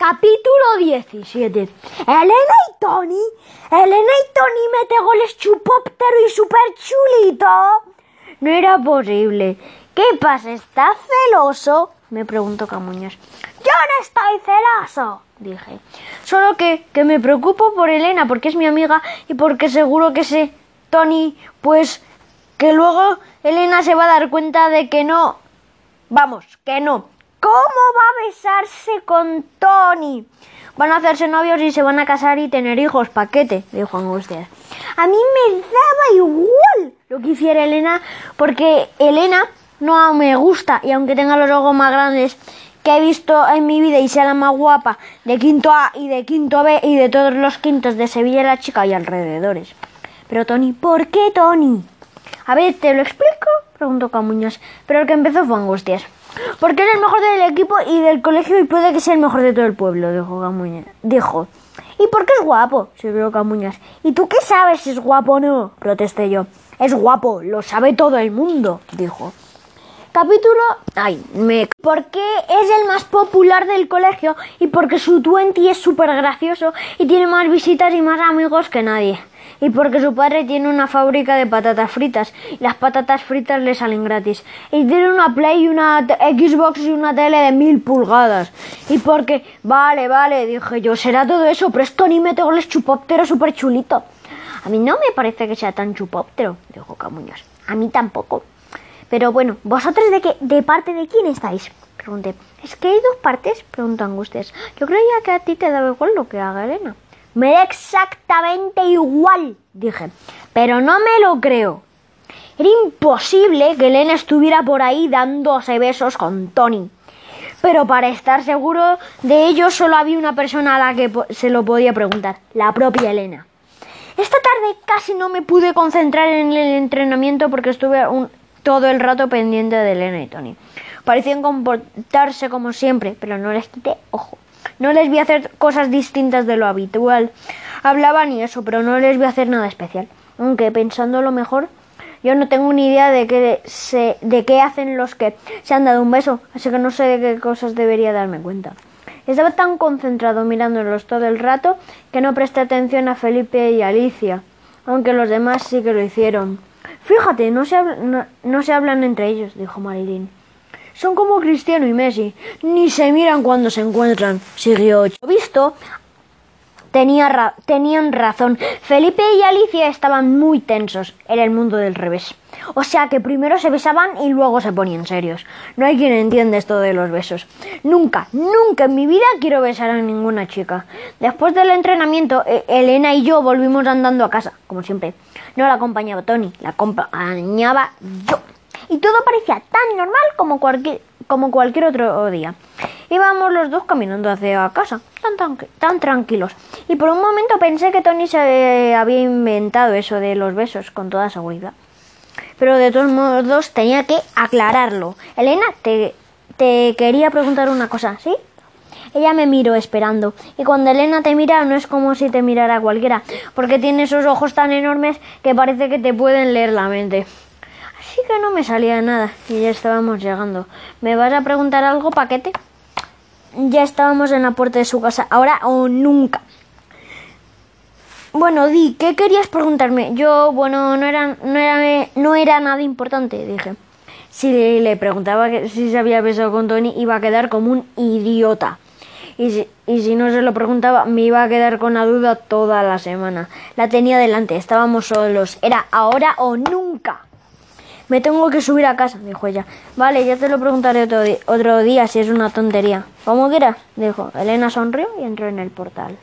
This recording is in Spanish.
Capítulo 17. Elena y Tony. Elena y Tony mete goles chupóptero y super chulito. No era posible. ¿Qué pasa? ¿Estás celoso? Me preguntó Camuñas. Yo no estoy celoso, dije. Solo que, que me preocupo por Elena porque es mi amiga y porque seguro que sé, Tony, pues que luego Elena se va a dar cuenta de que no. Vamos, que no. ¿Cómo va a besarse con Tony? Van a hacerse novios y se van a casar y tener hijos, paquete, dijo Angustias. A mí me daba igual lo que hiciera Elena, porque Elena no me gusta y aunque tenga los ojos más grandes que he visto en mi vida y sea la más guapa de quinto A y de quinto B y de todos los quintos de Sevilla la chica y alrededores. Pero Tony, ¿por qué Tony? A ver, ¿te lo explico? preguntó Camuñas, pero el que empezó fue Angustias. Porque es el mejor del equipo y del colegio y puede que sea el mejor de todo el pueblo, dijo Camuñas. Dijo. ¿Y porque es guapo? siguió Camuñas. ¿Y tú qué sabes si es guapo o no? protesté yo. Es guapo, lo sabe todo el mundo, dijo. Capítulo. Ay, me. Porque es el más popular del colegio y porque su twenty es súper gracioso y tiene más visitas y más amigos que nadie. Y porque su padre tiene una fábrica de patatas fritas y las patatas fritas le salen gratis. Y tiene una Play y una Xbox y una tele de mil pulgadas. Y porque vale vale dije yo será todo eso pero esto ni me tengo el chupóptero súper chulito a mí no me parece que sea tan chupóptero dijo Camuñas. A mí tampoco pero bueno vosotros de qué de parte de quién estáis pregunté es que hay dos partes preguntó Angustias yo creía que a ti te daba igual lo que haga Elena me da exactamente igual, dije, pero no me lo creo. Era imposible que Elena estuviera por ahí dándose besos con Tony. Pero para estar seguro de ello solo había una persona a la que se lo podía preguntar, la propia Elena. Esta tarde casi no me pude concentrar en el entrenamiento porque estuve todo el rato pendiente de Elena y Tony. Parecían comportarse como siempre, pero no les quité ojo. No les vi hacer cosas distintas de lo habitual. Hablaban y eso, pero no les vi hacer nada especial. Aunque pensándolo mejor, yo no tengo ni idea de qué, se, de qué hacen los que se han dado un beso, así que no sé de qué cosas debería darme cuenta. Estaba tan concentrado mirándolos todo el rato que no presté atención a Felipe y Alicia, aunque los demás sí que lo hicieron. Fíjate, no se, no, no se hablan entre ellos, dijo Marilyn. Son como Cristiano y Messi, ni se miran cuando se encuentran, siguió Visto, tenía tenían razón. Felipe y Alicia estaban muy tensos. Era el mundo del revés. O sea que primero se besaban y luego se ponían serios. No hay quien entienda esto de los besos. Nunca, nunca en mi vida quiero besar a ninguna chica. Después del entrenamiento, e-, Elena y yo volvimos andando a casa, como siempre. No la acompañaba Tony, la acompañaba yo y todo parecía tan normal como cualquier, como cualquier otro día. Íbamos los dos caminando hacia casa, tan, tan, tan tranquilos. Y por un momento pensé que Tony se había inventado eso de los besos con toda seguridad. Pero de todos modos tenía que aclararlo. Elena, te, te quería preguntar una cosa, ¿sí? Ella me miró esperando. Y cuando Elena te mira no es como si te mirara cualquiera, porque tiene esos ojos tan enormes que parece que te pueden leer la mente. Así que no me salía nada y ya estábamos llegando. ¿Me vas a preguntar algo, paquete? Ya estábamos en la puerta de su casa, ahora o nunca. Bueno, di, ¿qué querías preguntarme? Yo, bueno, no era, no era, no era nada importante, dije. Si le preguntaba si se había besado con Tony, iba a quedar como un idiota. Y si, y si no se lo preguntaba, me iba a quedar con la duda toda la semana. La tenía delante, estábamos solos. Era ahora o nunca. Me tengo que subir a casa, dijo ella. Vale, ya te lo preguntaré otro, otro día si es una tontería. ¿Cómo quieras, dijo. Elena sonrió y entró en el portal.